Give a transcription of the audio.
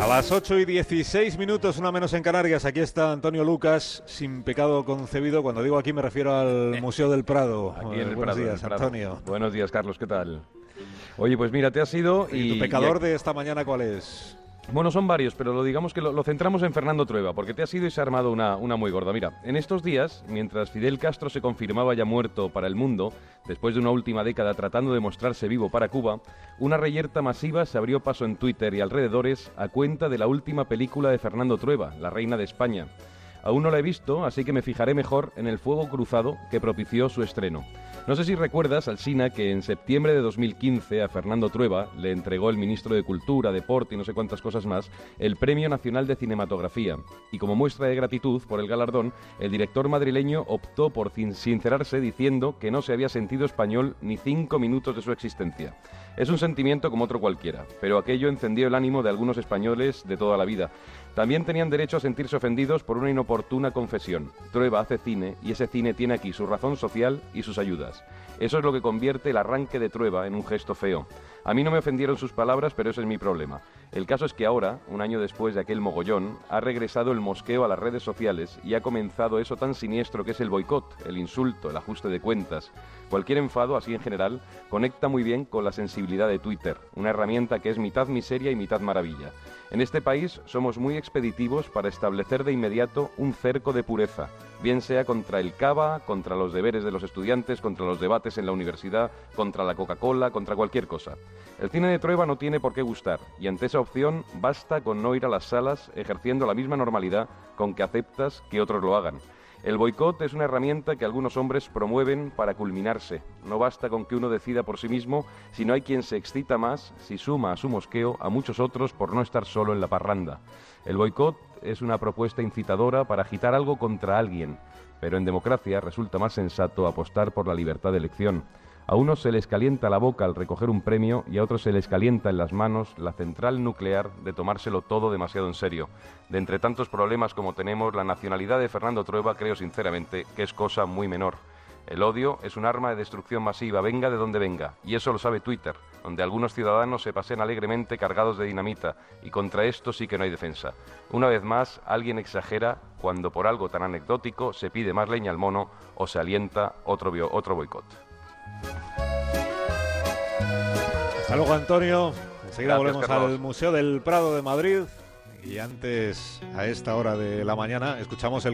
A las 8 y 16 minutos, una menos en Canarias, aquí está Antonio Lucas, sin pecado concebido. Cuando digo aquí me refiero al Museo del Prado. Aquí en el Eh, Buenos Prado, en días, el Prado. Antonio. Buenos días, Carlos, ¿qué tal? Oye, pues mira, te has ido ¿Y y... tu pecador y- de esta mañana cuál es? Bueno, son varios, pero lo digamos que lo, centramos en Fernando Trueba, porque te has ido y se ha armado una, una muy gorda. Mira, en estos días, mientras Fidel Castro se confirmaba ya muerto para el mundo, después de una última década tratando de mostrarse vivo para Cuba, una reyerta masiva se abrió paso en Twitter y alrededores a cuenta de la última película de Fernando Trueba, La Reina de España. Aún no la he visto, así que me fijaré mejor en el fuego cruzado que propició su estreno. No sé si recuerdas, Alsina, que en septiembre de 2015 a Fernando Trueba le entregó el ministro de Cultura, Deporte y no sé cuántas cosas más el Premio Nacional de Cinematografía. Y como muestra de gratitud por el galardón, el director madrileño optó por sin- sincerarse diciendo que no se había sentido español ni cinco minutos de su existencia. Es un sentimiento como otro cualquiera, pero aquello encendió el ánimo de algunos españoles de toda la vida. También tenían derecho a sentirse ofendidos por una inoportuna confesión. Trueba hace cine y ese cine tiene aquí su razón social y sus ayudas. Eso es lo que convierte el arranque de Trueba en un gesto feo. A mí no me ofendieron sus palabras, pero ese es mi problema. El caso es que ahora, un año después de aquel mogollón, ha regresado el mosqueo a las redes sociales y ha comenzado eso tan siniestro que es el boicot, el insulto, el ajuste de cuentas. Cualquier enfado, así en general, conecta muy bien con la sensibilidad de Twitter, una herramienta que es mitad miseria y mitad maravilla. En este país somos muy expeditivos para establecer de inmediato un cerco de pureza, bien sea contra el cava, contra los deberes de los estudiantes, contra los debates en la universidad, contra la Coca-Cola, contra cualquier cosa. El cine de Trueba no tiene por qué gustar, y ante esa opción basta con no ir a las salas ejerciendo la misma normalidad con que aceptas que otros lo hagan. El boicot es una herramienta que algunos hombres promueven para culminarse. No basta con que uno decida por sí mismo, si no hay quien se excita más si suma a su mosqueo a muchos otros por no estar solo en la parranda. El boicot es una propuesta incitadora para agitar algo contra alguien, pero en democracia resulta más sensato apostar por la libertad de elección. A unos se les calienta la boca al recoger un premio y a otros se les calienta en las manos la central nuclear de tomárselo todo demasiado en serio. De entre tantos problemas como tenemos, la nacionalidad de Fernando Trueba creo sinceramente que es cosa muy menor. El odio es un arma de destrucción masiva, venga de donde venga, y eso lo sabe Twitter, donde algunos ciudadanos se pasean alegremente cargados de dinamita, y contra esto sí que no hay defensa. Una vez más, alguien exagera cuando por algo tan anecdótico se pide más leña al mono o se alienta otro, otro boicot. Hasta luego, Antonio. Enseguida Gracias, volvemos Carlos. al Museo del Prado de Madrid. Y antes, a esta hora de la mañana, escuchamos el